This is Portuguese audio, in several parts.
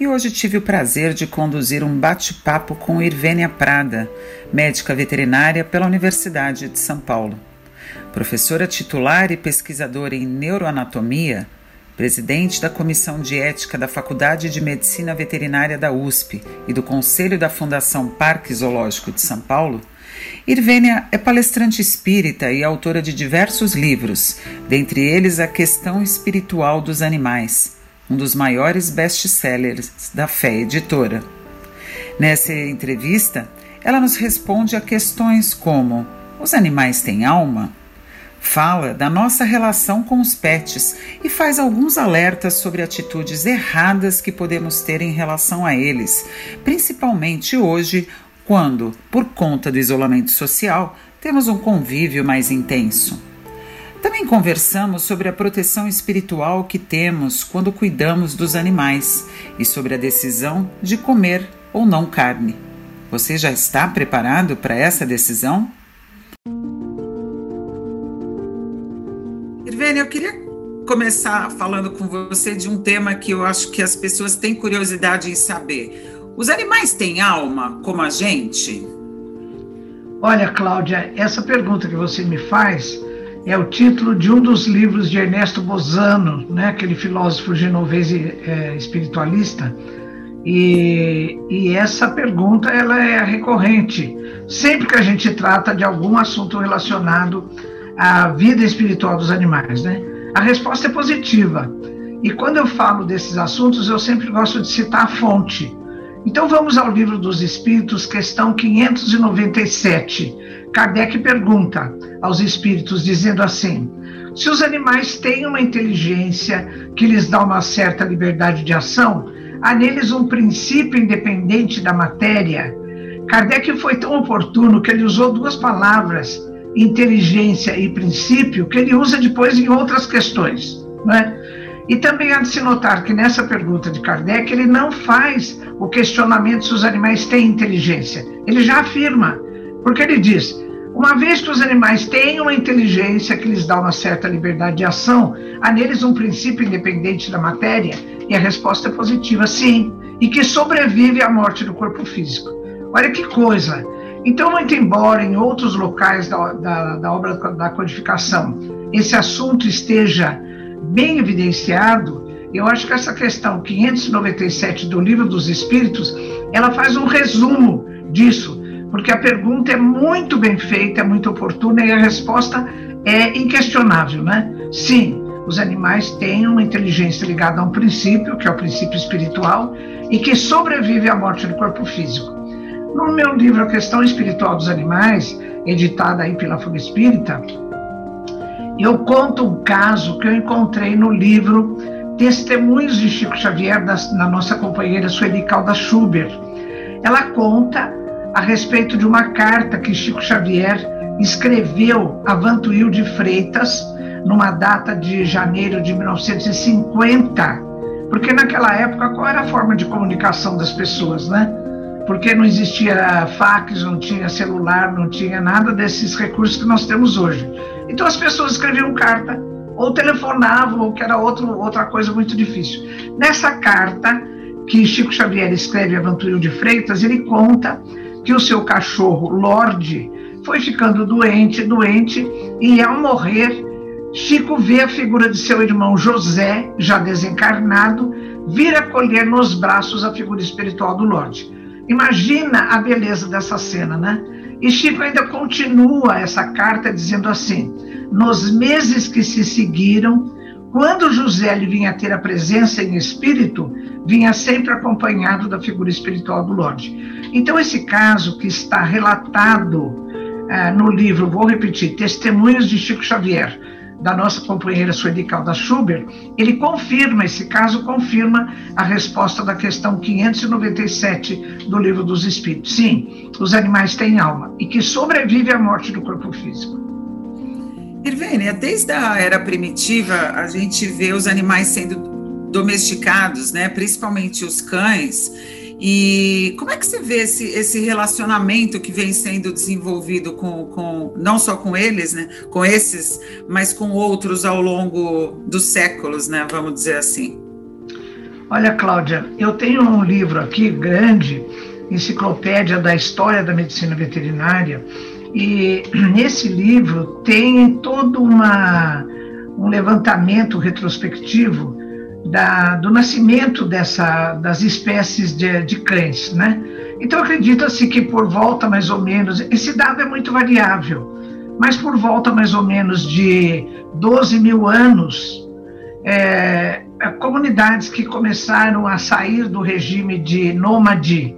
e hoje tive o prazer de conduzir um bate-papo com Irvênia Prada, médica veterinária pela Universidade de São Paulo. Professora titular e pesquisadora em neuroanatomia, presidente da Comissão de Ética da Faculdade de Medicina Veterinária da USP e do Conselho da Fundação Parque Zoológico de São Paulo, Irvênia é palestrante espírita e autora de diversos livros, dentre eles A Questão Espiritual dos Animais um dos maiores best-sellers da Fé Editora. Nessa entrevista, ela nos responde a questões como: os animais têm alma? Fala da nossa relação com os pets e faz alguns alertas sobre atitudes erradas que podemos ter em relação a eles, principalmente hoje, quando, por conta do isolamento social, temos um convívio mais intenso. Também conversamos sobre a proteção espiritual que temos quando cuidamos dos animais e sobre a decisão de comer ou não carne. Você já está preparado para essa decisão? Irvênia, eu queria começar falando com você de um tema que eu acho que as pessoas têm curiosidade em saber. Os animais têm alma como a gente? Olha, Cláudia, essa pergunta que você me faz é o título de um dos livros de Ernesto Bozano, né, aquele filósofo genovese é, espiritualista. E, e, essa pergunta ela é recorrente sempre que a gente trata de algum assunto relacionado à vida espiritual dos animais, né? A resposta é positiva. E quando eu falo desses assuntos, eu sempre gosto de citar a fonte. Então vamos ao livro dos Espíritos, questão 597. Kardec pergunta: aos espíritos, dizendo assim: se os animais têm uma inteligência que lhes dá uma certa liberdade de ação, há neles um princípio independente da matéria. Kardec foi tão oportuno que ele usou duas palavras, inteligência e princípio, que ele usa depois em outras questões. Né? E também há de se notar que nessa pergunta de Kardec, ele não faz o questionamento se os animais têm inteligência. Ele já afirma, porque ele diz: uma vez que os animais têm uma inteligência que lhes dá uma certa liberdade de ação, há neles um princípio independente da matéria? E a resposta é positiva, sim, e que sobrevive à morte do corpo físico. Olha que coisa! Então, muito embora em outros locais da, da, da obra da codificação esse assunto esteja bem evidenciado, eu acho que essa questão 597 do Livro dos Espíritos, ela faz um resumo disso, porque a pergunta é muito bem feita, é muito oportuna e a resposta é inquestionável, né? Sim, os animais têm uma inteligência ligada a um princípio, que é o princípio espiritual, e que sobrevive à morte do corpo físico. No meu livro A Questão Espiritual dos Animais, editado aí pela Fuga Espírita, eu conto um caso que eu encontrei no livro Testemunhos de Chico Xavier, da, da nossa companheira Sueli Calda Schubert. Ela conta a respeito de uma carta que Chico Xavier escreveu a Vantuil de Freitas, numa data de janeiro de 1950, porque naquela época qual era a forma de comunicação das pessoas, né? Porque não existia fax, não tinha celular, não tinha nada desses recursos que nós temos hoje. Então as pessoas escreviam carta ou telefonavam, ou que era outro, outra coisa muito difícil. Nessa carta que Chico Xavier escreve a Vantuil de Freitas, ele conta que o seu cachorro, Lorde, foi ficando doente, doente, e ao morrer, Chico vê a figura de seu irmão José, já desencarnado, vir acolher nos braços a figura espiritual do Lorde. Imagina a beleza dessa cena, né? E Chico ainda continua essa carta dizendo assim: nos meses que se seguiram, quando José vinha ter a presença em espírito, vinha sempre acompanhado da figura espiritual do Lorde. Então, esse caso que está relatado uh, no livro, vou repetir, Testemunhos de Chico Xavier, da nossa companheira Sueli Calda Schubert, ele confirma, esse caso confirma a resposta da questão 597 do Livro dos Espíritos. Sim, os animais têm alma e que sobrevive à morte do corpo físico. Irvênia, desde a era primitiva, a gente vê os animais sendo domesticados, né? principalmente os cães, e como é que você vê esse, esse relacionamento que vem sendo desenvolvido com, com, não só com eles, né, com esses, mas com outros ao longo dos séculos, né, vamos dizer assim? Olha, Cláudia, eu tenho um livro aqui grande, Enciclopédia da História da Medicina Veterinária, e nesse livro tem todo uma, um levantamento retrospectivo da, do nascimento dessa, das espécies de, de cães, né? Então acredita-se que por volta mais ou menos, esse dado é muito variável, mas por volta mais ou menos de 12 mil anos, é, comunidades que começaram a sair do regime de nômade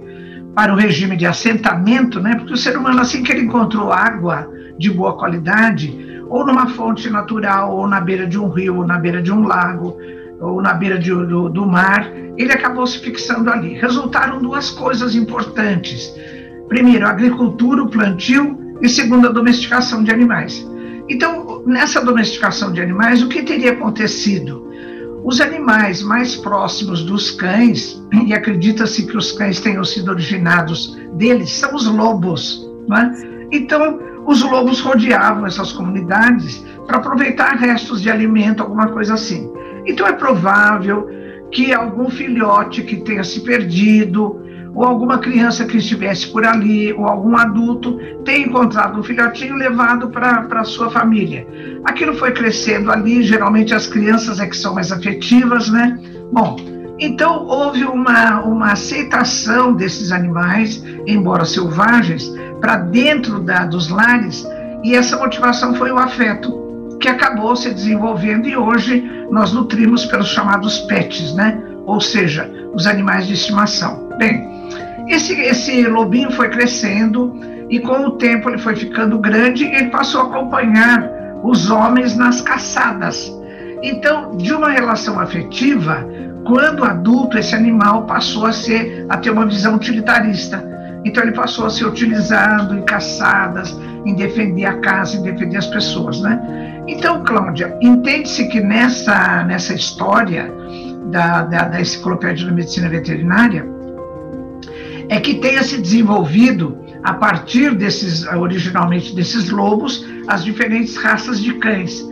para o regime de assentamento, né? Porque o ser humano assim que ele encontrou água de boa qualidade, ou numa fonte natural, ou na beira de um rio, ou na beira de um lago, ou na beira de, do, do mar, ele acabou se fixando ali. Resultaram duas coisas importantes. Primeiro, a agricultura, o plantio, e segundo, a domesticação de animais. Então, nessa domesticação de animais, o que teria acontecido? Os animais mais próximos dos cães, e acredita-se que os cães tenham sido originados deles, são os lobos. É? Então, os lobos rodeavam essas comunidades para aproveitar restos de alimento, alguma coisa assim. Então é provável que algum filhote que tenha se perdido, ou alguma criança que estivesse por ali, ou algum adulto tenha encontrado um filhotinho levado para a sua família. Aquilo foi crescendo ali, geralmente as crianças é que são mais afetivas, né? Bom, então houve uma, uma aceitação desses animais, embora selvagens, para dentro da, dos lares, e essa motivação foi o afeto que acabou se desenvolvendo e hoje nós nutrimos pelos chamados pets, né? Ou seja, os animais de estimação. Bem, esse, esse lobinho foi crescendo e com o tempo ele foi ficando grande e ele passou a acompanhar os homens nas caçadas. Então, de uma relação afetiva, quando adulto, esse animal passou a ser a ter uma visão utilitarista. Então ele passou a ser utilizado em caçadas, em defender a casa, em defender as pessoas, né? Então, Cláudia, entende-se que nessa, nessa história da, da, da Enciclopédia da Medicina Veterinária é que tenha se desenvolvido, a partir desses, originalmente desses lobos, as diferentes raças de cães.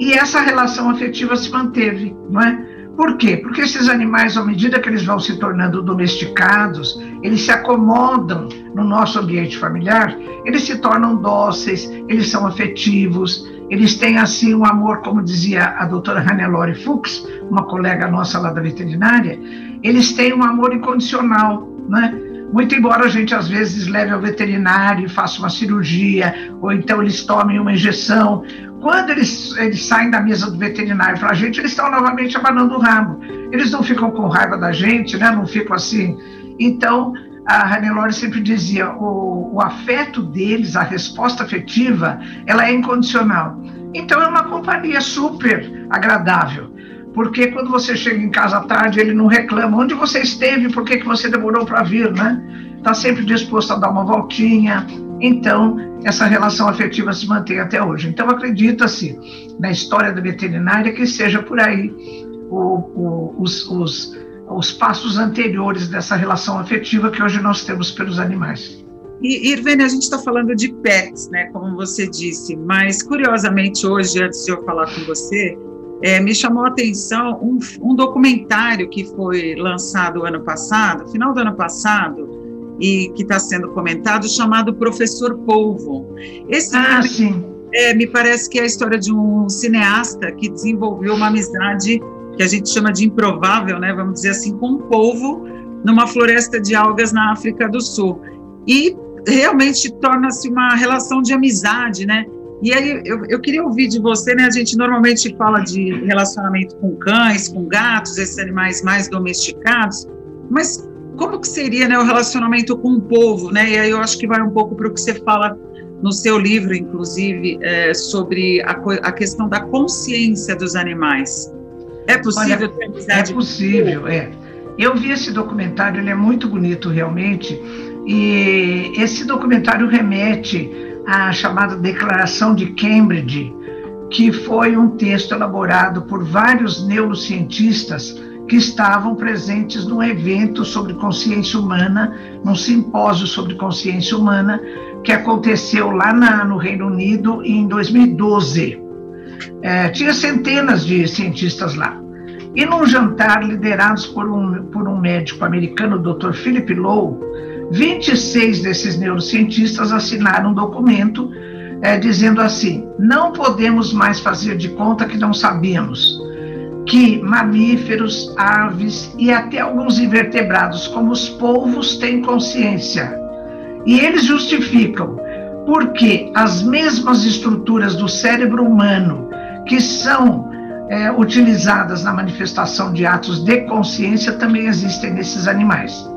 E essa relação afetiva se manteve, não é? Por quê? Porque esses animais, à medida que eles vão se tornando domesticados, eles se acomodam no nosso ambiente familiar, eles se tornam dóceis, eles são afetivos, eles têm assim um amor, como dizia a doutora Hannelore Fuchs, uma colega nossa lá da veterinária, eles têm um amor incondicional, né? Muito embora a gente às vezes leve ao veterinário e faça uma cirurgia, ou então eles tomem uma injeção, quando eles, eles saem da mesa do veterinário para a gente, eles estão novamente abanando o rabo. Eles não ficam com raiva da gente, né? não ficam assim. Então, a Hannelore sempre dizia, o, o afeto deles, a resposta afetiva, ela é incondicional. Então, é uma companhia super agradável. Porque quando você chega em casa à tarde, ele não reclama. Onde você esteve? Por que, que você demorou para vir, né? Está sempre disposto a dar uma voltinha, então, essa relação afetiva se mantém até hoje. Então, acredita-se na história da veterinária que seja por aí o, o, os, os, os passos anteriores dessa relação afetiva que hoje nós temos pelos animais. E, Irvene, a gente está falando de pets, né, como você disse, mas curiosamente hoje, antes de eu falar com você, é, me chamou a atenção um, um documentário que foi lançado ano passado, final do ano passado, e que está sendo comentado, chamado Professor Polvo. Esse ah, sim. É, me parece que é a história de um cineasta que desenvolveu uma amizade que a gente chama de improvável, né, vamos dizer assim, com um polvo numa floresta de algas na África do Sul. E realmente torna-se uma relação de amizade, né? E aí eu, eu queria ouvir de você, né? A gente normalmente fala de relacionamento com cães, com gatos, esses animais mais domesticados, mas como que seria né, o relacionamento com o povo, né? E aí eu acho que vai um pouco para o que você fala no seu livro, inclusive, é, sobre a, a, questão da consciência dos animais. É possível Olha, ter amizade? É possível, é. Eu vi esse documentário, ele é muito bonito realmente, e esse documentário remete à chamada Declaração de Cambridge, que foi um texto elaborado por vários neurocientistas que estavam presentes num evento sobre consciência humana, num simpósio sobre consciência humana, que aconteceu lá na, no Reino Unido em 2012. É, tinha centenas de cientistas lá. E num jantar liderados por um, por um médico americano, o Dr. Philip Lowe, 26 desses neurocientistas assinaram um documento é, dizendo assim: não podemos mais fazer de conta que não sabíamos que mamíferos, aves e até alguns invertebrados, como os polvos, têm consciência. E eles justificam porque as mesmas estruturas do cérebro humano que são é, utilizadas na manifestação de atos de consciência também existem nesses animais.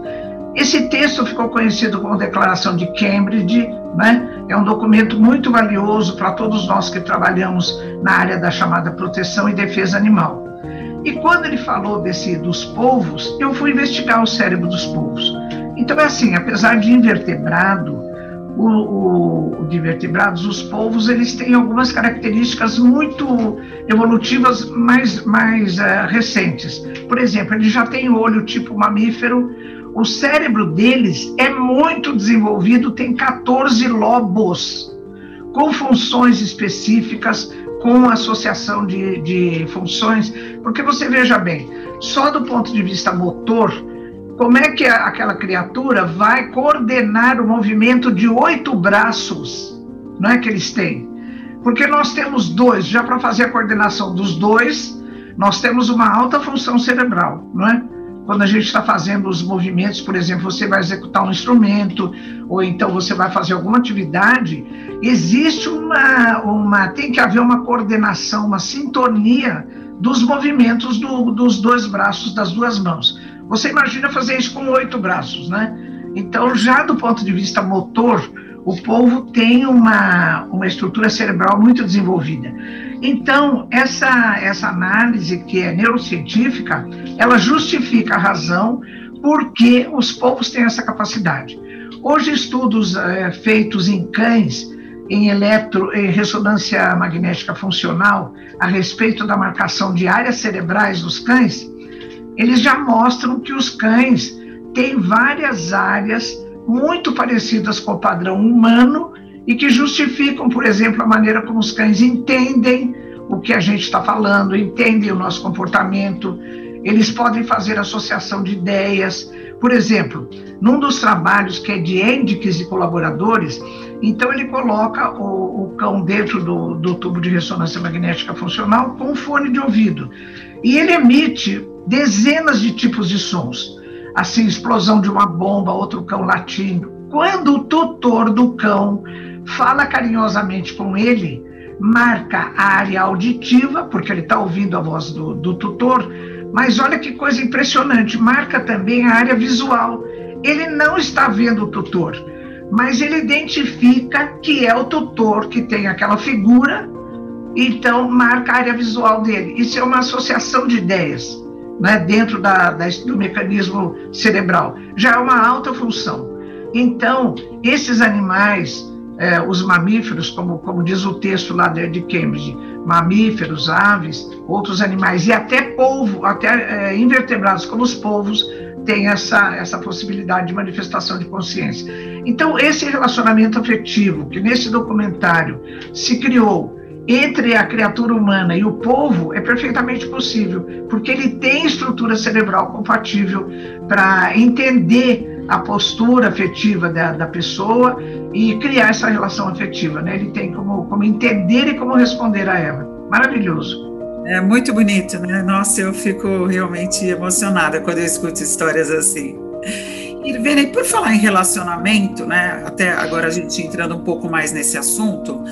Esse texto ficou conhecido como Declaração de Cambridge, né? é um documento muito valioso para todos nós que trabalhamos na área da chamada proteção e defesa animal. E quando ele falou desse dos polvos, eu fui investigar o cérebro dos polvos. Então é assim, apesar de invertebrado, o, o, de vertebrados, os polvos, eles têm algumas características muito evolutivas mais, mais uh, recentes. Por exemplo, eles já têm olho tipo mamífero, o cérebro deles é muito desenvolvido, tem 14 lobos, com funções específicas, com associação de, de funções, porque você veja bem, só do ponto de vista motor, como é que aquela criatura vai coordenar o movimento de oito braços não é, que eles têm? Porque nós temos dois, já para fazer a coordenação dos dois, nós temos uma alta função cerebral, não é? Quando a gente está fazendo os movimentos, por exemplo, você vai executar um instrumento, ou então você vai fazer alguma atividade, existe uma, uma tem que haver uma coordenação, uma sintonia dos movimentos do, dos dois braços, das duas mãos. Você imagina fazer isso com oito braços, né? Então, já do ponto de vista motor, o polvo tem uma, uma estrutura cerebral muito desenvolvida. Então, essa, essa análise que é neurocientífica, ela justifica a razão porque os polvos têm essa capacidade. Hoje, estudos é, feitos em cães, em eletro, em ressonância magnética funcional, a respeito da marcação de áreas cerebrais dos cães, eles já mostram que os cães têm várias áreas muito parecidas com o padrão humano e que justificam, por exemplo, a maneira como os cães entendem o que a gente está falando, entendem o nosso comportamento. Eles podem fazer associação de ideias. Por exemplo, num dos trabalhos que é de Endix e colaboradores, então ele coloca o, o cão dentro do, do tubo de ressonância magnética funcional com um fone de ouvido. E ele emite dezenas de tipos de sons, assim, explosão de uma bomba, outro cão latindo. Quando o tutor do cão fala carinhosamente com ele, marca a área auditiva, porque ele está ouvindo a voz do, do tutor, mas olha que coisa impressionante, marca também a área visual. Ele não está vendo o tutor, mas ele identifica que é o tutor que tem aquela figura, então marca a área visual dele. Isso é uma associação de ideias né, dentro da, da, do mecanismo cerebral. Já é uma alta função. Então, esses animais, é, os mamíferos, como, como diz o texto lá de, Cambridge, mamíferos, aves, outros animais, e até polvo, até é, invertebrados, como os polvos, têm essa, essa possibilidade de manifestação de consciência. Então, esse relacionamento afetivo que nesse documentário se criou entre a criatura humana e o povo é perfeitamente possível, porque ele tem estrutura cerebral compatível para entender a postura afetiva da, da pessoa e criar essa relação afetiva. Né? Ele tem como, como entender e como responder a ela. Maravilhoso. É muito bonito, né? Nossa, eu fico realmente emocionada quando eu escuto histórias assim. Irvene, por falar em relacionamento, né? Até agora a gente entrando um pouco mais nesse assunto,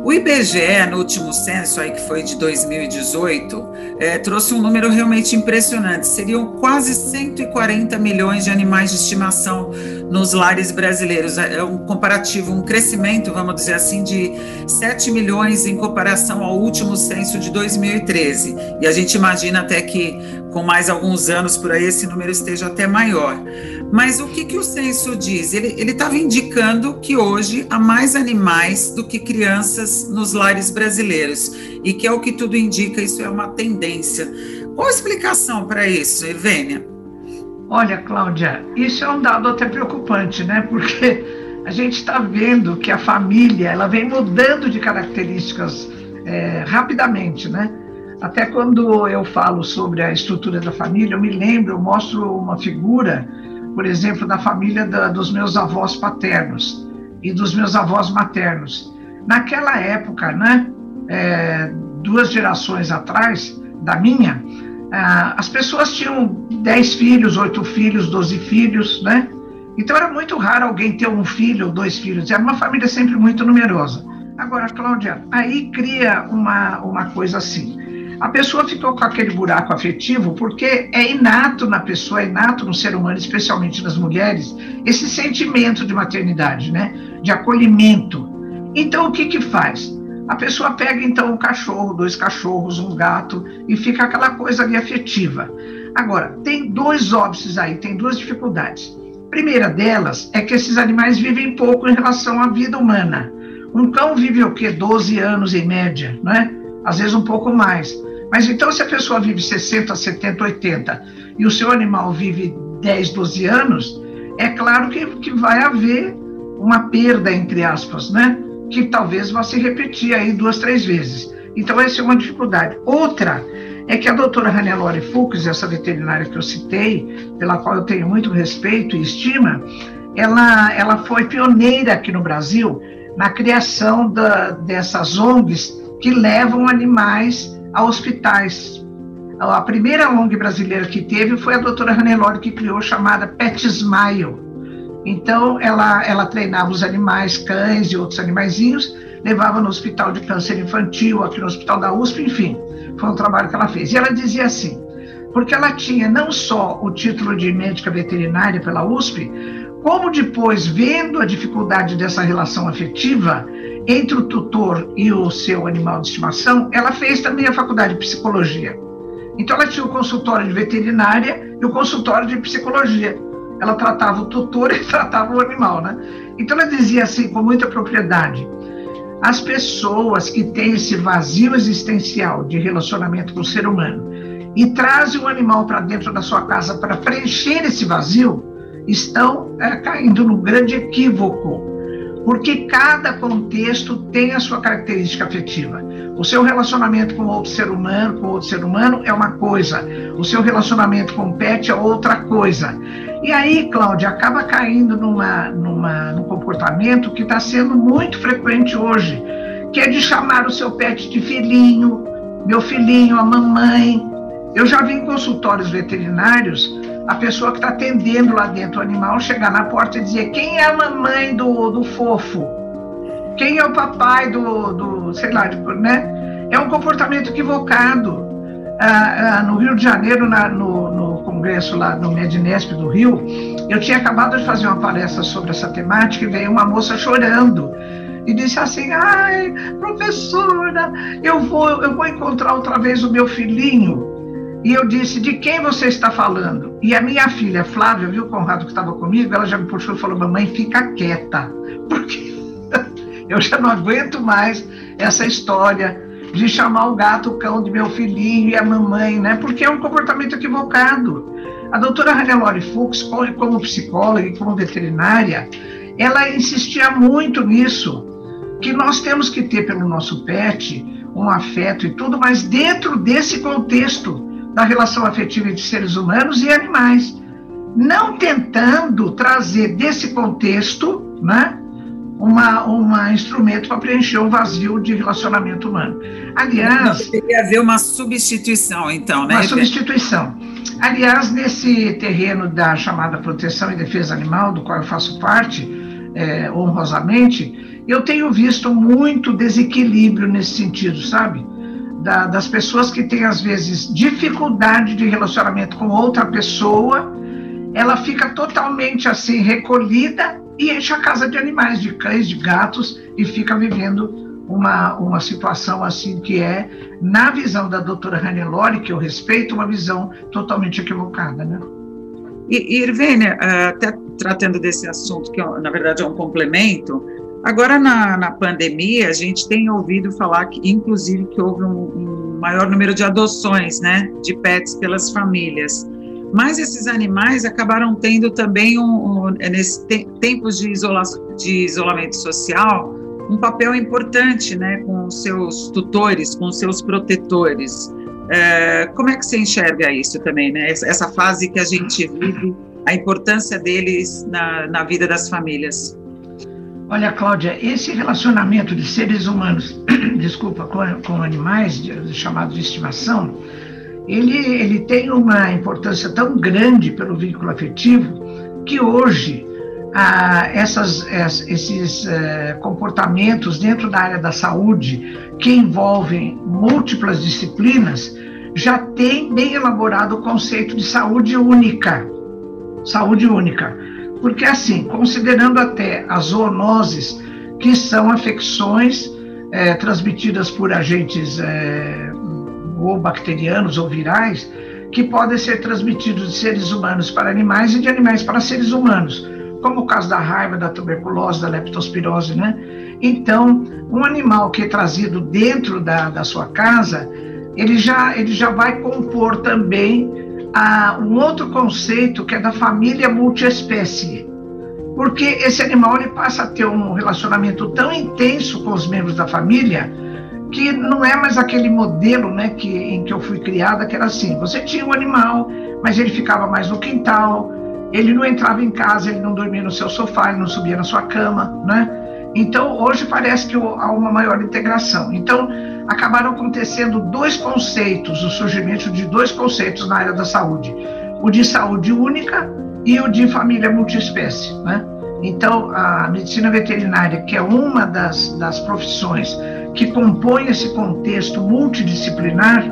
o IBGE, no último censo, aí, que foi de 2018, é, trouxe um número realmente impressionante. Seriam quase 140 milhões de animais de estimação nos lares brasileiros. É, é um comparativo, um crescimento, vamos dizer assim, de 7 milhões em comparação ao último censo de 2013. E a gente imagina até que com mais alguns anos por aí esse número esteja até maior. Mas o que, que o censo diz? Ele estava indicando que hoje há mais animais do que crianças nos lares brasileiros. E que é o que tudo indica, isso é uma tendência. Qual a explicação para isso, Evênia? Olha, Cláudia, isso é um dado até preocupante, né? Porque a gente está vendo que a família ela vem mudando de características é, rapidamente, né? Até quando eu falo sobre a estrutura da família, eu me lembro, eu mostro uma figura, por exemplo, da família da, dos meus avós paternos e dos meus avós maternos. Naquela época, né? É, duas gerações atrás da minha, ah, as pessoas tinham 10 filhos, 8 filhos, 12 filhos, né? Então era muito raro alguém ter um filho ou dois filhos, era uma família sempre muito numerosa. Agora, Cláudia, aí cria uma, uma coisa assim. A pessoa ficou com aquele buraco afetivo porque é inato na pessoa, é inato no ser humano, especialmente nas mulheres, esse sentimento de maternidade, né? De acolhimento. Então, o que que faz? A pessoa pega então um cachorro, dois cachorros, um gato e fica aquela coisa ali afetiva. Agora, tem dois óbices aí, tem duas dificuldades. primeira delas é que esses animais vivem pouco em relação à vida humana. Um cão vive o quê? 12 anos em média, né? Às vezes um pouco mais. Mas então, se a pessoa vive 60, 70, 80 e o seu animal vive 10, 12 anos, é claro que, que vai haver uma perda, entre aspas, né? Que talvez vá se repetir aí duas, três vezes. Então, essa é uma dificuldade. Outra é que a doutora Hannelore Fux, essa veterinária que eu citei, pela qual eu tenho muito respeito e estima, ela, ela foi pioneira aqui no Brasil na criação da, dessas ONGs que levam animais a hospitais. A primeira ONG brasileira que teve foi a doutora Hannelore, que criou, chamada Pet Smile então, ela, ela treinava os animais, cães e outros animaizinhos, levava no hospital de câncer infantil, aqui no hospital da USP, enfim, foi um trabalho que ela fez. E ela dizia assim, porque ela tinha não só o título de médica veterinária pela USP, como depois, vendo a dificuldade dessa relação afetiva entre o tutor e o seu animal de estimação, ela fez também a faculdade de psicologia. Então, ela tinha o consultório de veterinária e o consultório de psicologia ela tratava o tutor e tratava o animal, né? Então ela dizia assim com muita propriedade: as pessoas que têm esse vazio existencial de relacionamento com o ser humano e trazem um animal para dentro da sua casa para preencher esse vazio estão é, caindo num grande equívoco porque cada contexto tem a sua característica afetiva. O seu relacionamento com outro ser humano, com outro ser humano é uma coisa, o seu relacionamento com o pet é outra coisa. E aí, Cláudia, acaba caindo numa, numa, num comportamento que está sendo muito frequente hoje, que é de chamar o seu pet de filhinho, meu filhinho, a mamãe. Eu já vi em consultórios veterinários a pessoa que está atendendo lá dentro o animal chegar na porta e dizer quem é a mamãe do, do fofo, quem é o papai do, do sei lá, né? É um comportamento equivocado. Ah, ah, no Rio de Janeiro, na, no, no, congresso lá no Medinesp do Rio, eu tinha acabado de fazer uma palestra sobre essa temática e veio uma moça chorando e disse assim: "Ai, professora, eu vou eu vou encontrar outra vez o meu filhinho e eu disse: De quem você está falando? E a minha filha, Flávia, viu o Conrado que estava comigo? Ela já me puxou e falou: Mamãe, fica quieta. Porque eu já não aguento mais essa história de chamar o gato o cão de meu filhinho e a mamãe, né? Porque é um comportamento equivocado. A doutora Hannelore Fuchs, como psicóloga e como veterinária, ela insistia muito nisso, que nós temos que ter pelo nosso pet um afeto e tudo, mas dentro desse contexto da relação afetiva entre seres humanos e animais, não tentando trazer desse contexto, né, uma, uma instrumento para preencher um vazio de relacionamento humano. Aliás, deveria haver uma substituição, então, né? Uma substituição. Aliás, nesse terreno da chamada proteção e defesa animal, do qual eu faço parte, é, honrosamente, eu tenho visto muito desequilíbrio nesse sentido, sabe? da, das pessoas que têm, às vezes, dificuldade de relacionamento com outra pessoa ela fica totalmente assim recolhida e enche a casa de animais, de cães, de gatos e fica vivendo uma, uma situação assim que é, na visão da doutora Hannelore, que eu respeito, uma visão totalmente equivocada, né? E, Irvênia, eh, até tratando desse assunto, que na verdade é um complemento, agora na, na pandemia a gente tem ouvido falar que, inclusive, que houve um, um maior número de adoções, né, de pets pelas famílias. Mas esses animais acabaram tendo também, um, um nesses te, tempos de, isola, de isolamento social, um papel importante, né, com seus tutores, com seus protetores. É, como é que você enxerga isso também, né? Essa fase que a gente vive, a importância deles na, na vida das famílias. Olha, Cláudia, esse relacionamento de seres humanos, desculpa, com, com animais de, chamados de estimação, ele, ele tem uma importância tão grande pelo vínculo afetivo que hoje ah, essas, esses eh, comportamentos dentro da área da saúde que envolvem múltiplas disciplinas já tem bem elaborado o conceito de saúde única. Saúde única. Porque, assim, considerando até as zoonoses, que são afecções eh, transmitidas por agentes eh, ou bacterianos ou virais, que podem ser transmitidos de seres humanos para animais e de animais para seres humanos como o caso da raiva, da tuberculose, da leptospirose, né? Então, um animal que é trazido dentro da, da sua casa, ele já, ele já vai compor também ah, um outro conceito que é da família multiespécie. Porque esse animal ele passa a ter um relacionamento tão intenso com os membros da família que não é mais aquele modelo né, que, em que eu fui criada, que era assim: você tinha um animal, mas ele ficava mais no quintal, ele não entrava em casa, ele não dormia no seu sofá, ele não subia na sua cama, né? Então, hoje parece que há uma maior integração. Então, acabaram acontecendo dois conceitos, o surgimento de dois conceitos na área da saúde: o de saúde única e o de família multiespécie, né? Então, a medicina veterinária, que é uma das, das profissões que compõe esse contexto multidisciplinar,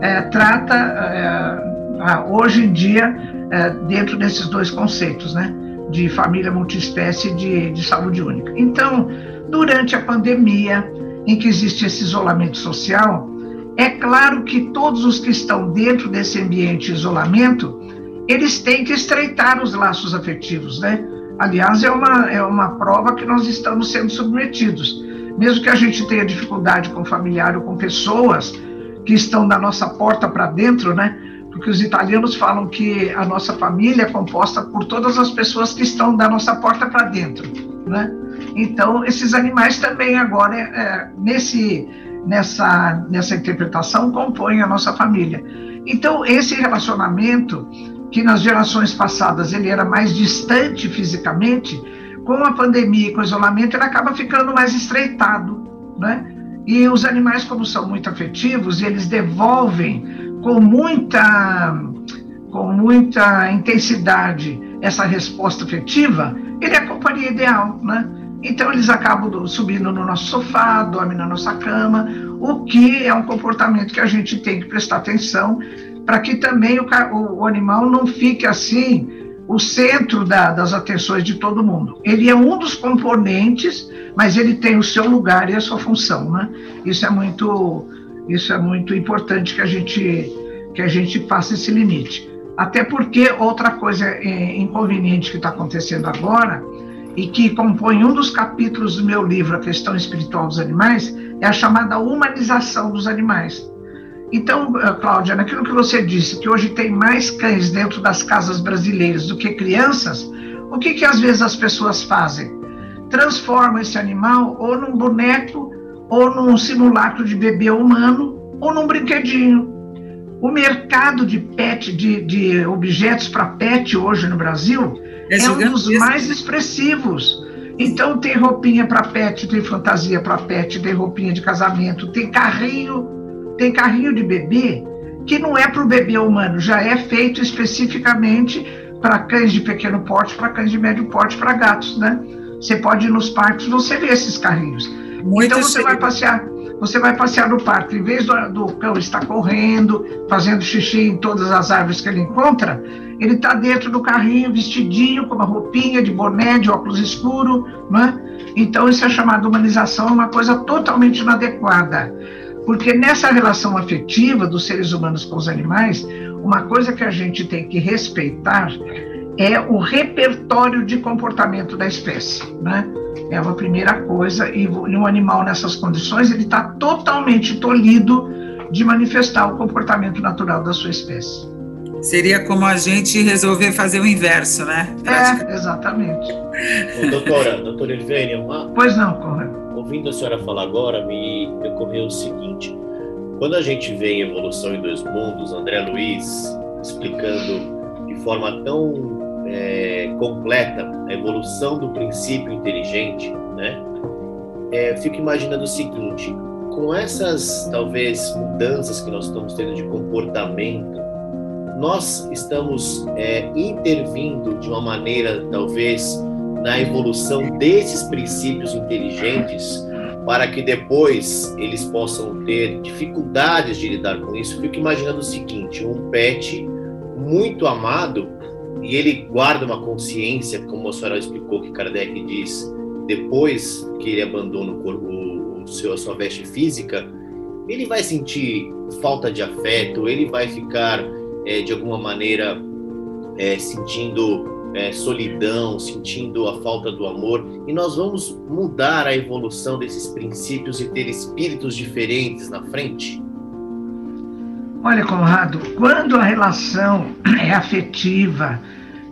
é, trata, é, hoje em dia, é, dentro desses dois conceitos, né? De família multiespécie e de, de saúde única. Então, durante a pandemia, em que existe esse isolamento social, é claro que todos os que estão dentro desse ambiente de isolamento, eles têm que estreitar os laços afetivos, né? Aliás, é uma, é uma prova que nós estamos sendo submetidos. Mesmo que a gente tenha dificuldade com familiar ou com pessoas que estão da nossa porta para dentro, né? porque os italianos falam que a nossa família é composta por todas as pessoas que estão da nossa porta para dentro, né? Então, esses animais também agora, é, nesse, nessa, nessa interpretação, compõem a nossa família. Então, esse relacionamento, que nas gerações passadas ele era mais distante fisicamente, com a pandemia e com o isolamento, ele acaba ficando mais estreitado, né? E os animais, como são muito afetivos, eles devolvem com muita, com muita intensidade essa resposta afetiva, ele é a companhia ideal, né? Então eles acabam subindo no nosso sofá, dormem na nossa cama, o que é um comportamento que a gente tem que prestar atenção para que também o, o, animal não fique assim o centro da, das atenções de todo mundo. Ele é um dos componentes, mas ele tem o seu lugar e a sua função, né? Isso é muito isso é muito importante que a gente que a gente faça esse limite. Até porque outra coisa é, inconveniente que está acontecendo agora e que compõe um dos capítulos do meu livro, A Questão Espiritual dos Animais, é a chamada humanização dos animais. Então, eh, Cláudia, naquilo que você disse, que hoje tem mais cães dentro das casas brasileiras do que crianças, o que, que às vezes as pessoas fazem? Transformam esse animal ou num boneco ou num simulacro de bebê humano, ou num brinquedinho. O mercado de pet, de, de objetos para pet hoje no Brasil, é, é um dos mais expressivos. Então tem roupinha para pet, tem fantasia para pet, tem roupinha de casamento, tem carrinho, tem carrinho de bebê que não é para o bebê humano, já é feito especificamente para cães de pequeno porte, para cães de médio porte, para gatos, né? Você pode ir nos parques, você vê esses carrinhos. Muito então você vai passear, você vai passear no parque, em vez do, do, cão estar correndo, fazendo xixi em todas as árvores que ele encontra, ele está dentro do carrinho, vestidinho, com uma roupinha de boné, de óculos escuro, né? Então, isso é chamado humanização, é uma coisa totalmente inadequada. Porque nessa relação afetiva dos seres humanos com os animais, uma coisa que a gente tem que respeitar é o repertório de comportamento da espécie, né? É uma primeira coisa, e um animal nessas condições, ele está totalmente tolhido de manifestar o comportamento natural da sua espécie. Seria como a gente resolver fazer o inverso, né? É, exatamente. Ô, doutora, doutora Irvênia, uma... Pois não, Conrado. Ouvindo a senhora falar agora, me ocorreu o seguinte. Quando a gente vê em Evolução em Dois Mundos, André Luiz explicando de forma tão é, completa a evolução do princípio inteligente, né? É, fico imaginando o seguinte: com essas talvez mudanças que nós estamos tendo de comportamento, nós estamos é, intervindo de uma maneira talvez na evolução desses princípios inteligentes para que depois eles possam ter dificuldades de lidar com isso. Fico imaginando o seguinte: um pet muito amado e ele guarda uma consciência, como a senhora explicou que Kardec diz, depois que ele abandona o corpo, o seu, a sua veste física, ele vai sentir falta de afeto, ele vai ficar é, de alguma maneira é, sentindo é, solidão, sentindo a falta do amor, e nós vamos mudar a evolução desses princípios e ter espíritos diferentes na frente? Olha, Conrado, quando a relação é afetiva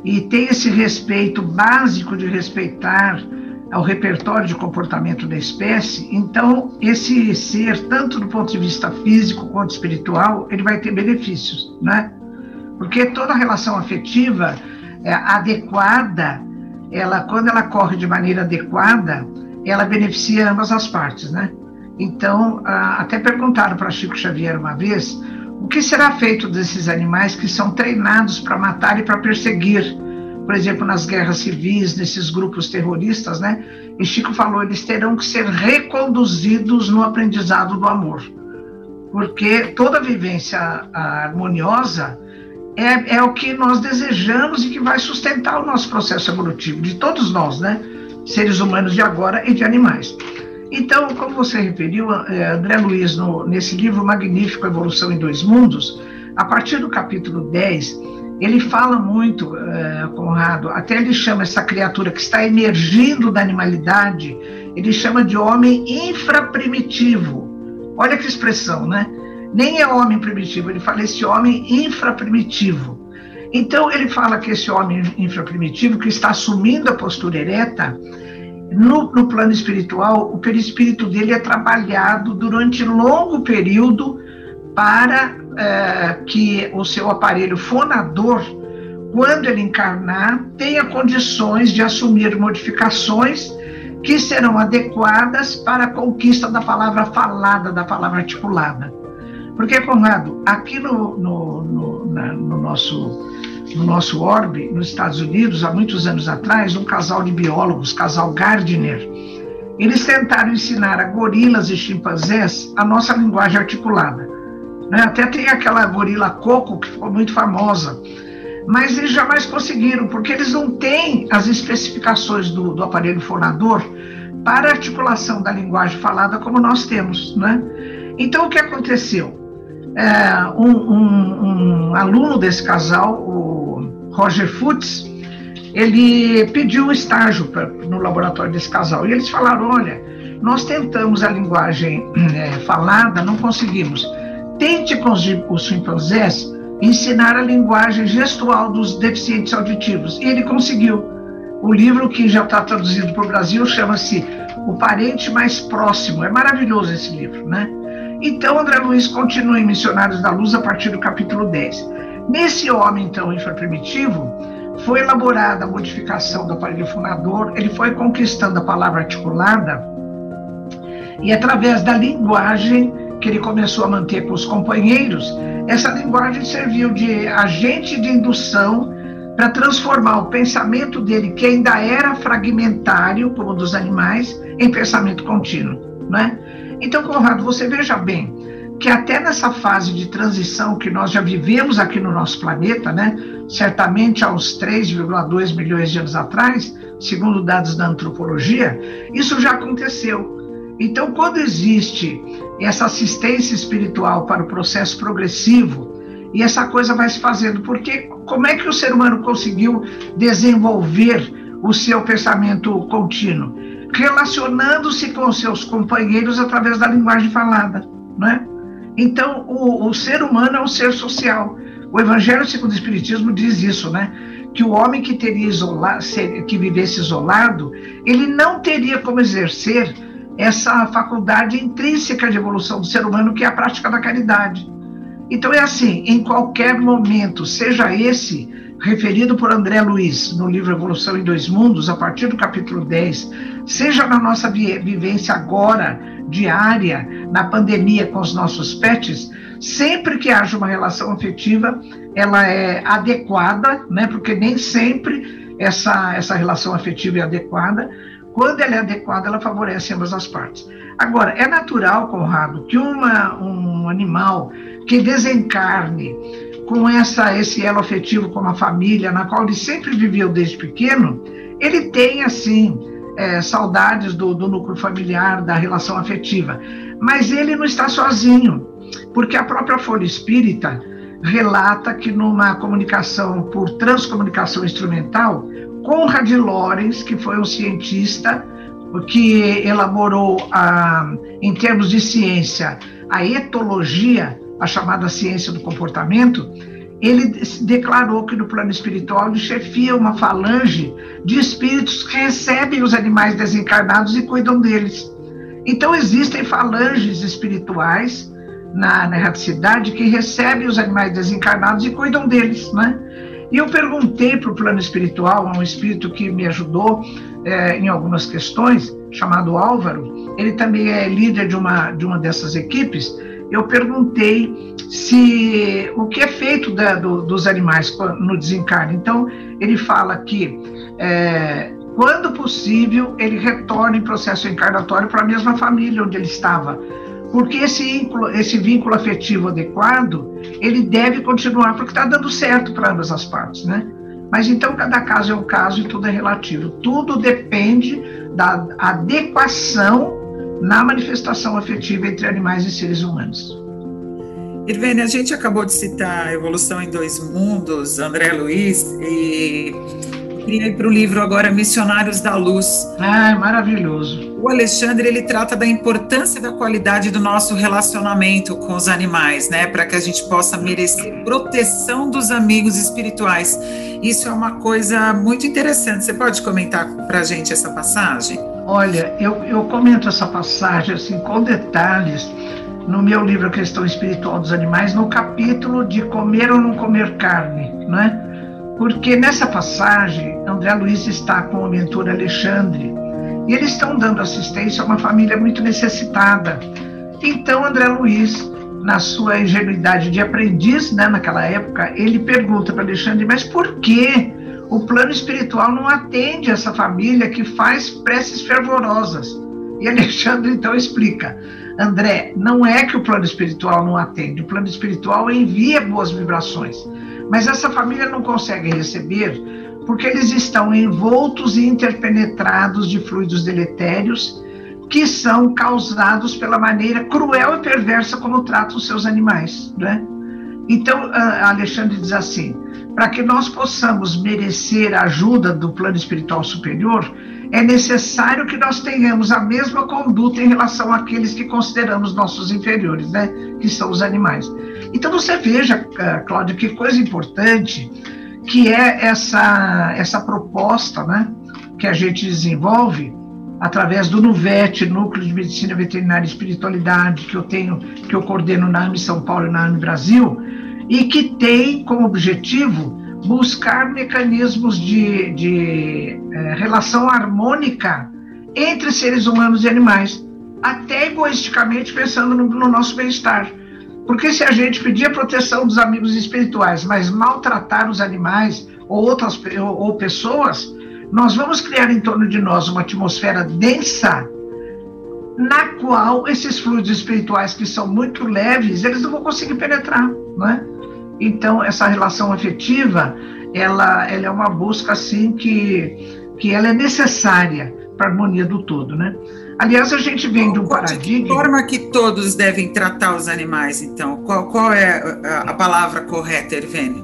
e tem esse respeito básico de respeitar ao repertório de comportamento da espécie, então esse ser, tanto do ponto de vista físico quanto espiritual, ele vai ter benefícios, né? Porque toda relação afetiva adequada, ela quando ela corre de maneira adequada, ela beneficia ambas as partes, né? Então, até perguntaram para Chico Xavier uma vez o que será feito desses animais que são treinados para matar e para perseguir, por exemplo, nas guerras civis, nesses grupos terroristas, né? E Chico falou, eles terão que ser reconduzidos no aprendizado do amor, porque toda vivência harmoniosa é, é o que nós desejamos e que vai sustentar o nosso processo evolutivo, de todos nós, né? Seres humanos de agora e de animais. Então, como você referiu, eh, André Luiz, no, nesse livro magnífico Evolução em Dois Mundos, a partir do capítulo 10, ele fala muito, eh, Conrado, até ele chama essa criatura que está emergindo da animalidade, ele chama de homem infraprimitivo. Olha que expressão, né? Nem é homem primitivo, ele fala esse homem infraprimitivo. Então, ele fala que esse homem infraprimitivo, que está assumindo a postura ereta, no, no plano espiritual, o perispírito dele é trabalhado durante longo período para é, que o seu aparelho fonador, quando ele encarnar, tenha condições de assumir modificações que serão adequadas para a conquista da palavra falada, da palavra articulada. Porque, Conrado, aqui no, no, no, na, no nosso no nosso orbe, nos Estados Unidos, há muitos anos atrás, um casal de biólogos, casal Gardner, eles tentaram ensinar a gorilas e chimpanzés a nossa linguagem articulada. Né? Até tem aquela gorila coco que ficou muito famosa, mas eles jamais conseguiram, porque eles não têm as especificações do, do aparelho fonador para articulação da linguagem falada como nós temos. Né? Então, o que aconteceu? É, um, um, um, aluno desse casal, o Roger Futz, ele pediu um estágio pra, no laboratório desse casal. E eles falaram: olha, nós tentamos a linguagem é, falada, não conseguimos. Tente com os, os chimpanzés ensinar a linguagem gestual dos deficientes auditivos. E ele conseguiu. O livro que já está traduzido para o Brasil chama-se O Parente Mais Próximo. É maravilhoso esse livro, né? Então, André Luiz continua em Missionários da Luz a partir do capítulo 10. Nesse homem, então, infraprimitivo, foi elaborada a modificação do aparelho fundador, ele foi conquistando a palavra articulada, e através da linguagem que ele começou a manter com os companheiros, essa linguagem serviu de agente de indução para transformar o pensamento dele, que ainda era fragmentário, como dos animais, em pensamento contínuo. Né? Então, Conrado, você veja bem que até nessa fase de transição que nós já vivemos aqui no nosso planeta, né? certamente há uns 3,2 milhões de anos atrás, segundo dados da antropologia, isso já aconteceu. Então, quando existe essa assistência espiritual para o processo progressivo, e essa coisa vai se fazendo, porque como é que o ser humano conseguiu desenvolver o seu pensamento contínuo? Relacionando-se com seus companheiros através da linguagem falada, não é? Então, o, o ser humano é um ser social. O Evangelho segundo o Espiritismo diz isso, né? Que o homem que teria isolado, que vivesse isolado, ele não teria como exercer essa faculdade intrínseca de evolução do ser humano, que é a prática da caridade. Então é assim, em qualquer momento, seja esse referido por André Luiz no livro Evolução em Dois Mundos, a partir do capítulo 10, seja na nossa vivência agora, diária, na pandemia com os nossos pets, sempre que haja uma relação afetiva, ela é adequada, né? Porque nem sempre essa, essa relação afetiva é adequada. Quando ela é adequada, ela favorece ambas as partes. Agora, é natural, Conrado, que uma, um animal que desencarne com essa, esse elo afetivo com a família, na qual ele sempre viveu desde pequeno, ele tem, assim, é, saudades do, do núcleo familiar, da relação afetiva. Mas ele não está sozinho, porque a própria Folha Espírita relata que numa comunicação por transcomunicação instrumental, Conrad Lorenz, que foi um cientista que elaborou, a, em termos de ciência, a etologia, a chamada ciência do comportamento, ele declarou que no plano espiritual ele chefia uma falange de espíritos que recebem os animais desencarnados e cuidam deles. Então existem falanges espirituais na, na erraticidade que recebem os animais desencarnados e cuidam deles, né? E eu perguntei para o plano espiritual, um espírito que me ajudou é, em algumas questões, chamado Álvaro, ele também é líder de uma, de uma dessas equipes, eu perguntei se o que é feito da, do, dos animais no desencarne. Então, ele fala que, é, quando possível, ele retorna em processo encarnatório para a mesma família onde ele estava. Porque esse vínculo, esse vínculo afetivo adequado, ele deve continuar, porque está dando certo para ambas as partes, né? Mas então cada caso é um caso e tudo é relativo. Tudo depende da adequação na manifestação afetiva entre animais e seres humanos. Irvene, a gente acabou de citar Evolução em Dois Mundos, André Luiz, e queria ir para o livro agora Missionários da Luz. Ah, maravilhoso. O Alexandre, ele trata da importância da qualidade do nosso relacionamento com os animais, né, para que a gente possa merecer proteção dos amigos espirituais. Isso é uma coisa muito interessante. Você pode comentar para a gente essa passagem? Olha, eu, eu comento essa passagem assim com detalhes no meu livro A Questão Espiritual dos Animais, no capítulo de comer ou não comer carne, né? Porque nessa passagem, André Luiz está com o mentor Alexandre e eles estão dando assistência a uma família muito necessitada. Então, André Luiz, na sua ingenuidade de aprendiz, né, naquela época, ele pergunta para Alexandre: mas por que o plano espiritual não atende essa família que faz preces fervorosas. E Alexandre então explica: André, não é que o plano espiritual não atende, o plano espiritual envia boas vibrações, mas essa família não consegue receber porque eles estão envoltos e interpenetrados de fluidos deletérios que são causados pela maneira cruel e perversa como tratam os seus animais, né? Então, Alexandre diz assim: para que nós possamos merecer a ajuda do plano espiritual superior, é necessário que nós tenhamos a mesma conduta em relação àqueles que consideramos nossos inferiores, né? Que são os animais. Então você veja, eh, Cláudia, que coisa importante que é essa, essa proposta, né? Que a gente desenvolve através do NUVET, Núcleo de Medicina Veterinária e Espiritualidade, que eu tenho, que eu coordeno na AME São Paulo e na AME Brasil, e que tem como objetivo buscar mecanismos de, de é, relação harmônica entre seres humanos e animais, até egoisticamente pensando no, no nosso bem-estar. Porque se a gente pedir a proteção dos amigos espirituais, mas maltratar os animais ou outras ou, ou pessoas, nós vamos criar em torno de nós uma atmosfera densa na qual esses fluidos espirituais que são muito leves, eles não vão conseguir penetrar, não é? Então, essa relação afetiva, ela, ela é uma busca, assim, que, que ela é necessária para a harmonia do todo, né? Aliás, a gente vem de um paradigma... De que forma que todos devem tratar os animais, então? Qual, qual é a palavra correta, Ervênia?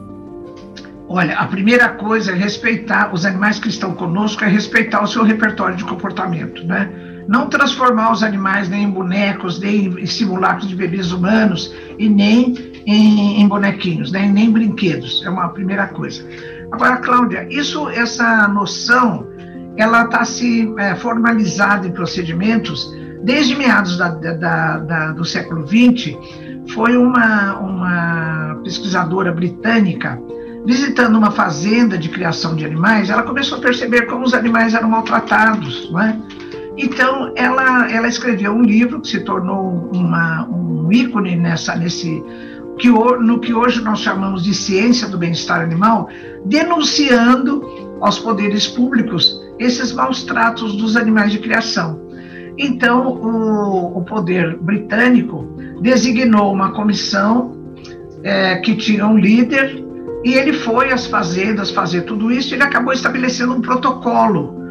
Olha, a primeira coisa é respeitar os animais que estão conosco, é respeitar o seu repertório de comportamento, né? Não transformar os animais nem em bonecos, nem em simulacros de bebês humanos e nem em, em bonequinhos, né? nem em brinquedos. É uma primeira coisa. Agora, Cláudia, isso, essa noção, ela está se é, formalizada em procedimentos desde meados da, da, da, do século XX. Foi uma, uma pesquisadora britânica visitando uma fazenda de criação de animais, ela começou a perceber como os animais eram maltratados, não é? Então, ela, ela escreveu um livro que se tornou uma, um ícone nessa, nesse, que, no que hoje nós chamamos de ciência do bem-estar animal, denunciando aos poderes públicos esses maus tratos dos animais de criação. Então, o, o poder britânico designou uma comissão é, que tinha um líder e ele foi às fazendas fazer tudo isso. E ele acabou estabelecendo um protocolo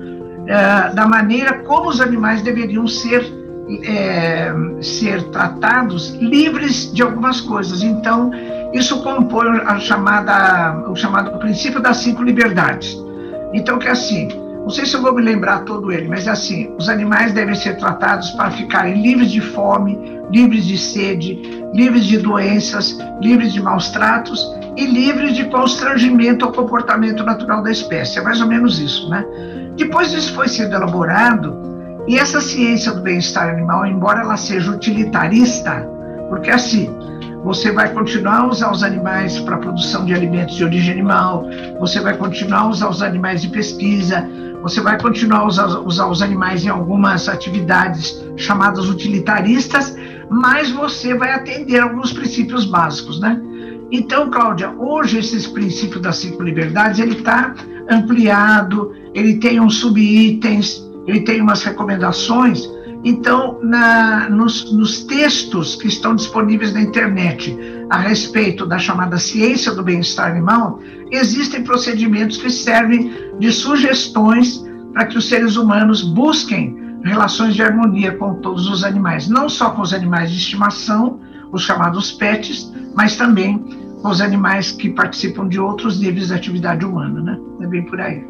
é, da maneira como os animais deveriam ser é, ser tratados livres de algumas coisas. Então, isso compõe a chamada, o chamado princípio das cinco liberdades. Então, que é assim, não sei se eu vou me lembrar todo ele, mas é assim, os animais devem ser tratados para ficarem livres de fome, livres de sede, livres de doenças, livres de maus tratos e livres de constrangimento ao comportamento natural da espécie. É mais ou menos isso, né? Depois isso foi sendo elaborado, e essa ciência do bem-estar animal, embora ela seja utilitarista, porque assim, você vai continuar a usar os animais para a produção de alimentos de origem animal, você vai continuar a usar os animais de pesquisa, você vai continuar a usar, usar os animais em algumas atividades chamadas utilitaristas, mas você vai atender alguns princípios básicos, né? Então, Cláudia, hoje esses princípios das cinco liberdades, ele está ampliado, ele tem uns subitens, ele tem umas recomendações. Então, na, nos, nos textos que estão disponíveis na internet a respeito da chamada ciência do bem-estar animal, existem procedimentos que servem de sugestões para que os seres humanos busquem relações de harmonia com todos os animais, não só com os animais de estimação, os chamados pets, mas também os animais que participam de outros níveis de atividade humana, né? É bem por aí.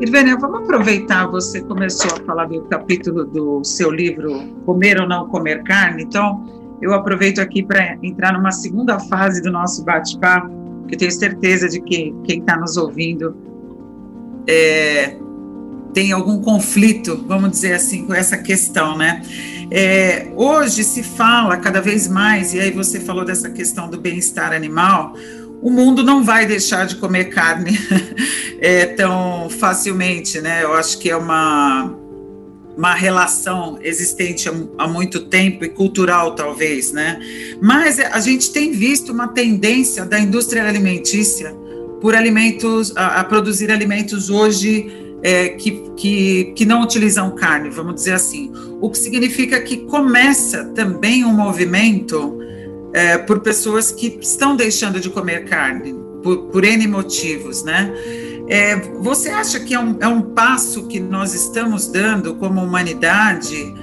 Irvênia, vamos aproveitar, você começou a falar do capítulo do seu livro Comer ou Não Comer Carne, então eu aproveito aqui para entrar numa segunda fase do nosso bate-papo, que tenho certeza de que quem está nos ouvindo é, tem algum conflito, vamos dizer assim, com essa questão, né? É, hoje se fala cada vez mais, e aí você falou dessa questão do bem-estar animal, o mundo não vai deixar de comer carne é, tão facilmente, né? Eu acho que é uma, uma relação existente há, muito tempo e cultural, talvez, né? Mas a gente tem visto uma tendência da indústria alimentícia por alimentos, a, a produzir alimentos hoje é, que, que, que não utilizam carne, vamos dizer assim. O que significa que começa também um movimento é, por pessoas que estão deixando de comer carne, por, por N motivos, né? É, você acha que é um, é um passo que nós estamos dando como humanidade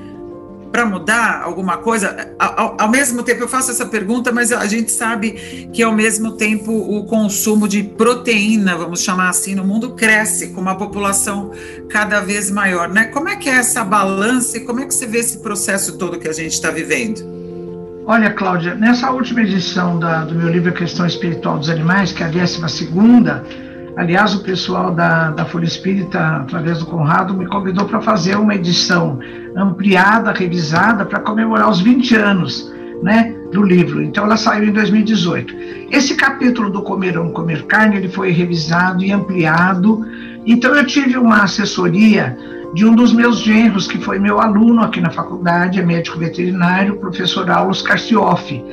para mudar alguma coisa? Ao, ao, mesmo tempo, eu faço essa pergunta, mas a gente sabe que, ao mesmo tempo, o consumo de proteína, vamos chamar assim, no mundo cresce com uma população cada vez maior. Né? Como é que é essa balança e como é que você vê esse processo todo que a gente está vivendo? Olha, Cláudia, nessa última edição da, do meu livro A Questão Espiritual dos Animais, que é a 12 segunda, aliás, o pessoal da, da Folha Espírita, através do Conrado, me convidou para fazer uma edição ampliada, revisada, para comemorar os 20 anos né, do livro. Então, ela saiu em 2018. Esse capítulo do Comer ou Comer Carne, ele foi revisado e ampliado. Então, eu tive uma assessoria de um dos meus genros, que foi meu aluno aqui na faculdade, é médico veterinário, professor Aulos Carcioff.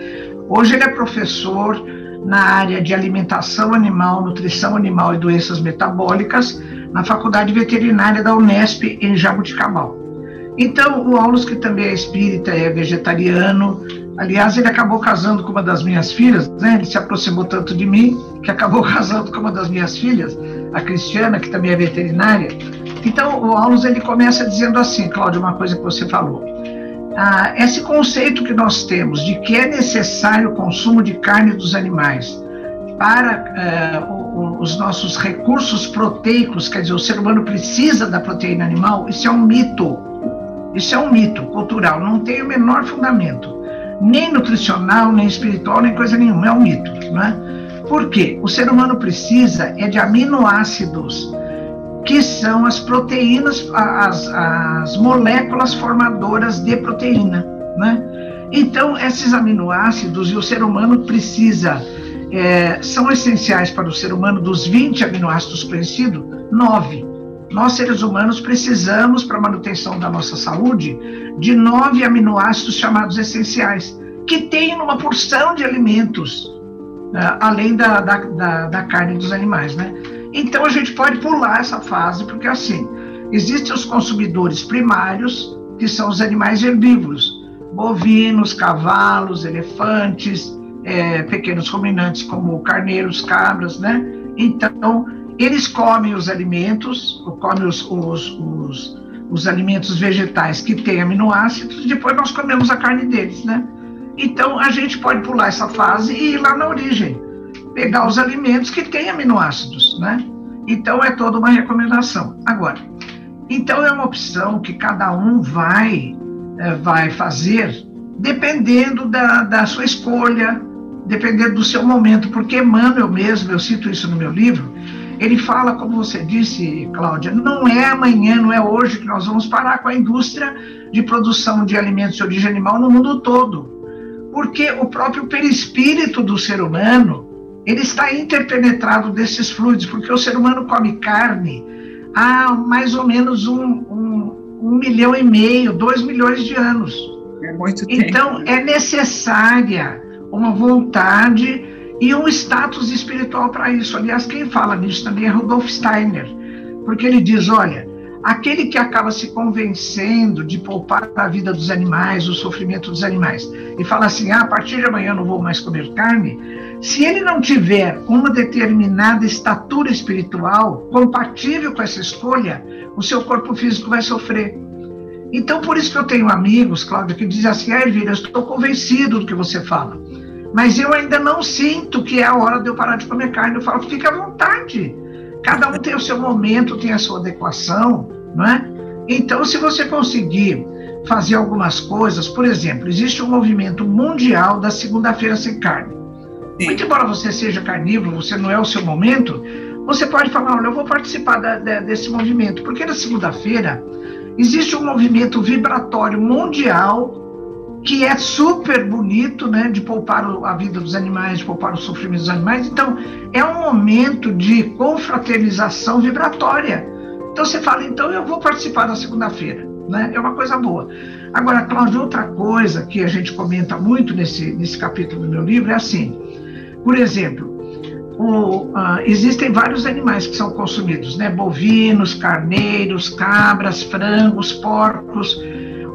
Hoje ele é professor na área de alimentação animal, nutrição animal e doenças metabólicas na Faculdade Veterinária da Unesp, em Jabuticabal. Então, o Aulos, que também é espírita, é vegetariano, Aliás, ele acabou casando com uma das minhas filhas, né? Ele se aproximou tanto de mim que acabou casando com uma das minhas filhas, a Cristiana, que também é veterinária. Então, o Aulus ele começa dizendo assim, Cláudio, uma coisa que você falou. Ah, esse conceito que nós temos de que é necessário o consumo de carne dos animais para eh, os nossos recursos proteicos, quer dizer, o ser humano precisa da proteína animal, isso é um mito. Isso é um mito cultural, não tem o menor fundamento, nem nutricional, nem espiritual, nem coisa nenhuma, é um mito, né? Por quê? O ser humano precisa é de aminoácidos, que são as proteínas, as, as moléculas formadoras de proteína, né? Então, esses aminoácidos, e o ser humano precisa, é, são essenciais para o ser humano, dos 20 aminoácidos conhecidos, 9 nós, seres humanos, precisamos, para a manutenção da nossa saúde, de nove aminoácidos chamados essenciais, que tem uma porção de alimentos, né, além da, da, da, da carne dos animais, né? Então, a gente pode pular essa fase, porque assim, existem os consumidores primários, que são os animais herbívoros, bovinos, cavalos, elefantes, é, pequenos ruminantes como carneiros, cabras, né? Então, eles comem os alimentos, comem os, os, os, os alimentos vegetais que têm aminoácidos, depois nós comemos a carne deles, né? Então a gente pode pular essa fase e ir lá na origem, pegar os alimentos que têm aminoácidos, né? Então é toda uma recomendação. Agora, então é uma opção que cada um vai é, vai fazer dependendo da, da sua escolha, dependendo do seu momento, porque Emmanuel mesmo, eu cito isso no meu livro, ele fala, como você disse, Cláudia, não é amanhã, não é hoje que nós vamos parar com a indústria de produção de alimentos de origem animal no mundo todo. Porque o próprio perispírito do ser humano, ele está interpenetrado desses fluidos, porque o ser humano come carne há mais ou menos um, um, um milhão e meio, dois milhões de anos. É muito tempo. Então, é necessária uma vontade e um status espiritual para isso. Aliás, quem fala nisso também é Rudolf Steiner, porque ele diz: olha, aquele que acaba se convencendo de poupar a vida dos animais, o sofrimento dos animais, e fala assim: ah, a partir de amanhã eu não vou mais comer carne, se ele não tiver uma determinada estatura espiritual compatível com essa escolha, o seu corpo físico vai sofrer. Então, por isso que eu tenho amigos, Cláudia, que dizem assim: ah, Elvira, eu estou convencido do que você fala mas eu ainda não sinto que é a hora de eu parar de comer carne. Eu falo, fica à vontade. Cada um tem o seu momento, tem a sua adequação, não é? Então, se você conseguir fazer algumas coisas, por exemplo, existe um movimento mundial da segunda-feira sem carne. Sim. Muito embora você seja carnívoro, você não é o seu momento, você pode falar, olha, eu vou participar da, da, desse movimento, porque na segunda-feira existe um movimento vibratório mundial que é super bonito, né, de poupar a vida dos animais, de poupar o sofrimento dos animais. Então, é um momento de confraternização vibratória. Então, você fala, então eu vou participar da segunda-feira, né? É uma coisa boa. Agora, Cláudio, outra coisa que a gente comenta muito nesse, nesse capítulo do meu livro é assim, por exemplo, o, uh, existem vários animais que são consumidos, né? Bovinos, carneiros, cabras, frangos, porcos,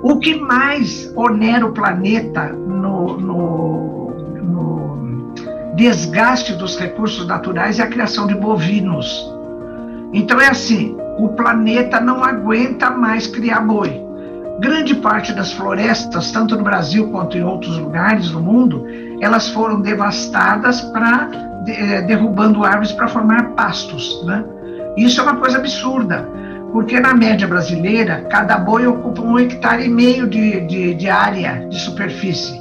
o que mais onera o planeta no, no, no desgaste dos recursos naturais é a criação de bovinos. Então é assim, o planeta não aguenta mais criar boi. Grande parte das florestas, tanto no Brasil quanto em outros lugares do mundo, elas foram devastadas para eh, derrubando árvores para formar pastos, né? Isso é uma coisa absurda porque na média brasileira, cada boi ocupa um hectare e meio de, de, de área de superfície.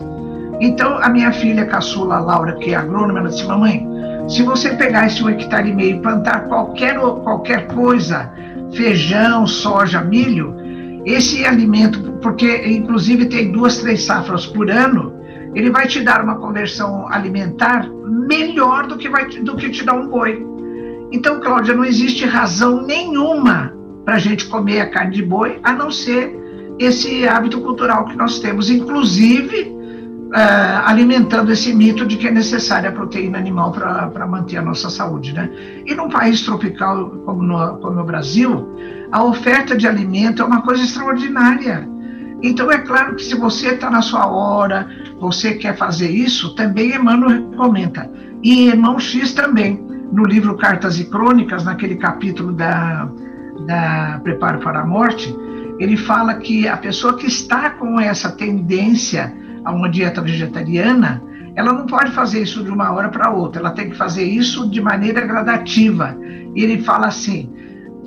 Então, a minha filha caçula, Laura, que é agrônoma, ela disse, mamãe, se você pegar esse um hectare e meio e plantar qualquer, qualquer coisa, feijão, soja, milho, esse alimento, porque inclusive tem duas, três safras por ano, ele vai te dar uma conversão alimentar melhor do que, vai, do que te dar um boi. Então, Cláudia, não existe razão nenhuma para a gente comer a carne de boi, a não ser esse hábito cultural que nós temos, inclusive uh, alimentando esse mito de que é necessária a proteína animal para manter a nossa saúde. Né? E num país tropical como no, como no Brasil, a oferta de alimento é uma coisa extraordinária. Então, é claro que se você está na sua hora, você quer fazer isso, também Emmanuel recomenda. E irmão X também, no livro Cartas e Crônicas, naquele capítulo da, da Preparo para a Morte, ele fala que a pessoa que está com essa tendência a uma dieta vegetariana, ela não pode fazer isso de uma hora para outra, ela tem que fazer isso de maneira gradativa. E ele fala assim: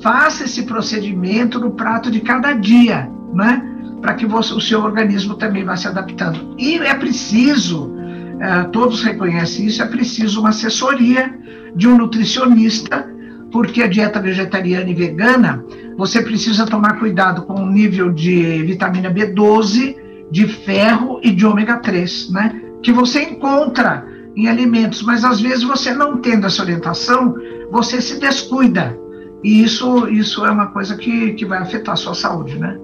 faça esse procedimento no prato de cada dia, né? Para que você, o seu organismo também vá se adaptando. E é preciso, é, todos reconhecem isso, é preciso uma assessoria de um nutricionista, porque a dieta vegetariana e vegana, você precisa tomar cuidado com o nível de vitamina B12, de ferro e de ômega 3, né? Que você encontra em alimentos, mas às vezes você não tendo essa orientação, você se descuida e isso, isso é uma coisa que, que vai afetar a sua saúde, né?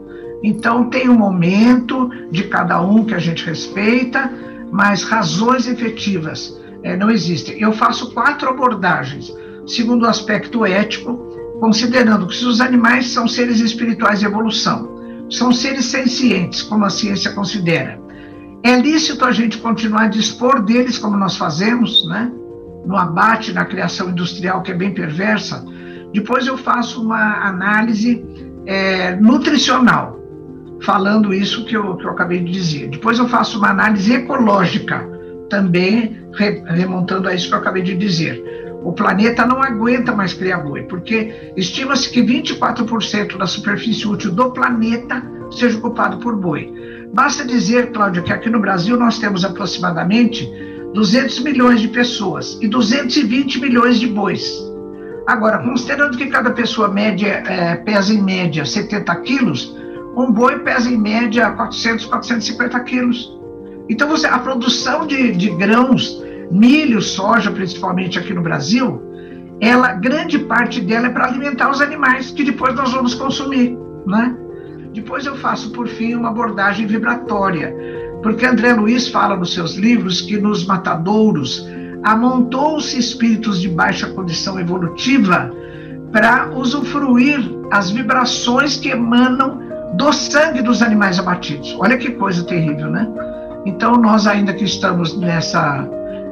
Então, tem um momento de cada um que a gente respeita, mas razões efetivas é, não existem. Eu faço quatro abordagens, segundo o aspecto ético, considerando que os animais são seres espirituais de evolução, são seres sencientes, como a ciência considera. É lícito a gente continuar a dispor deles como nós fazemos, né? No abate, na criação industrial, que é bem perversa, depois eu faço uma análise é, nutricional, falando isso que eu, que eu acabei de dizer. Depois eu faço uma análise ecológica, também remontando a isso que eu acabei de dizer. O planeta não aguenta mais criar boi, porque estima-se que 24% da superfície útil do planeta seja ocupado por boi. Basta dizer, Cláudia, que aqui no Brasil nós temos aproximadamente 200 milhões de pessoas e 220 milhões de bois. Agora, considerando que cada pessoa média é, pesa em média 70 quilos, um boi pesa em média 400, 450 quilos. Então, você, a produção de, de grãos, milho, soja, principalmente aqui no Brasil, ela, grande parte dela é para alimentar os animais que depois nós vamos consumir, né? Depois eu faço, por fim, uma abordagem vibratória, porque André Luiz fala nos seus livros que nos matadouros amontou-se espíritos de baixa condição evolutiva para usufruir as vibrações que emanam do sangue dos animais abatidos. Olha que coisa terrível, né? Então, nós ainda que estamos nessa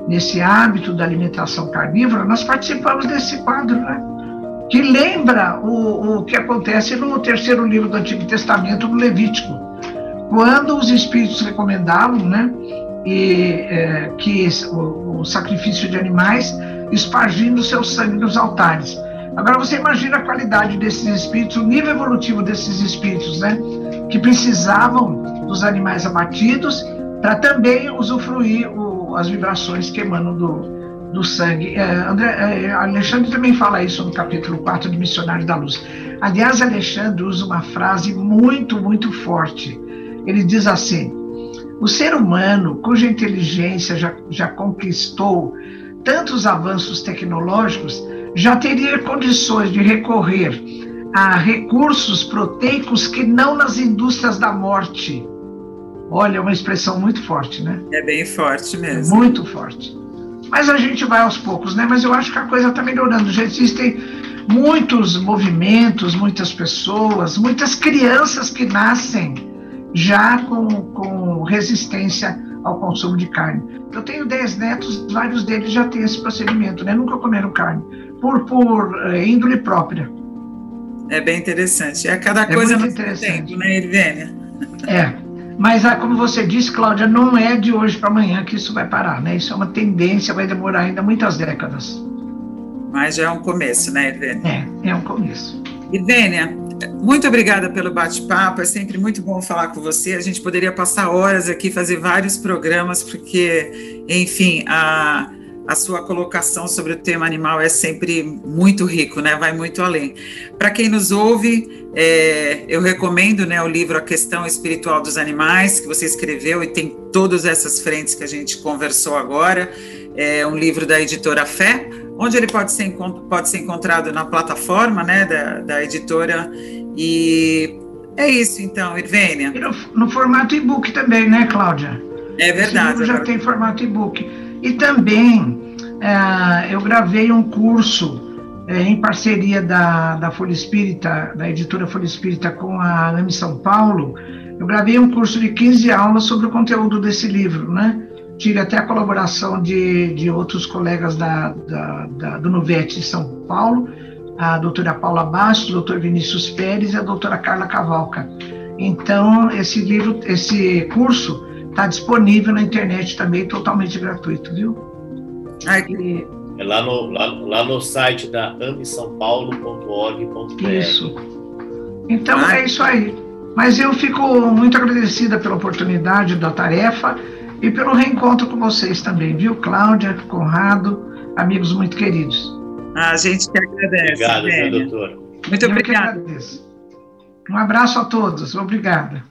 nesse hábito da alimentação carnívora, nós participamos desse quadro, né? Que lembra o, o que acontece no terceiro livro do Antigo Testamento, no Levítico, quando os espíritos recomendavam, né? e é, que o, o, sacrifício de animais espargindo seu sangue nos altares. Agora você imagina a qualidade desses espíritos, o nível evolutivo desses espíritos, né? Que precisavam dos animais abatidos para também usufruir as vibrações que emanam do, do sangue. É, André, é, Alexandre também fala isso no capítulo 4 de Missionário da Luz. Aliás, Alexandre usa uma frase muito, muito forte. Ele diz assim: o ser humano, cuja inteligência já, já conquistou tantos avanços tecnológicos, já teria condições de recorrer a recursos proteicos que não nas indústrias da morte. Olha, é uma expressão muito forte, né? É bem forte mesmo. Muito forte. Mas a gente vai aos poucos, né? Mas eu acho que a coisa está melhorando. Já existem muitos movimentos, muitas pessoas, muitas crianças que nascem já com, com resistência ao consumo de carne. Eu tenho 10 netos, vários deles já têm esse procedimento, né? Nunca comeram carne, por, por é, índole própria. É bem interessante. É cada é coisa no tempo, né, Irvênia? É. Mas, ah, como você disse, Cláudia, não é de hoje para amanhã que isso vai parar, né? Isso é uma tendência, vai demorar ainda muitas décadas. Mas já é um começo, né, Irvênia? É, é um começo. Irvênia, muito obrigada pelo bate-papo, é sempre muito bom falar com você. A gente poderia passar horas aqui, fazer vários programas, porque, enfim, a, a sua colocação sobre o tema animal é sempre muito rico, né? Vai muito além. Para quem nos ouve, é, eu recomendo né, o livro A Questão Espiritual dos Animais, que você escreveu e tem todas essas frentes que a gente conversou agora. É um livro da editora Fé onde ele pode ser, pode ser encontrado na plataforma né, da, da editora. E é isso, então, Irvênia. No, no, formato e-book também, né, Cláudia? É verdade. já tem formato e-book. E também é, eu gravei um curso é, em parceria da, da Folha Espírita, da editora Folha Espírita com a AME São Paulo, eu gravei um curso de 15 aulas sobre o conteúdo desse livro, né? Tive até a colaboração de, de outros colegas da, da, da do Nuvete de São Paulo, a doutora Paula Bastos, o doutor Vinícius Pérez e a doutora Carla Cavalca. Então, esse livro, esse curso está disponível na internet também, totalmente gratuito, viu? E, é lá no, lá, lá no site da ambisampaulo.org.br. Isso. Então, ah. é isso aí. Mas eu fico muito agradecida pela oportunidade da tarefa e pelo reencontro com vocês também, viu, Cláudia, Conrado, amigos muito queridos. A gente que agradece. Obrigado, meu doutor. Muito obrigado. Um abraço a todos. Obrigada.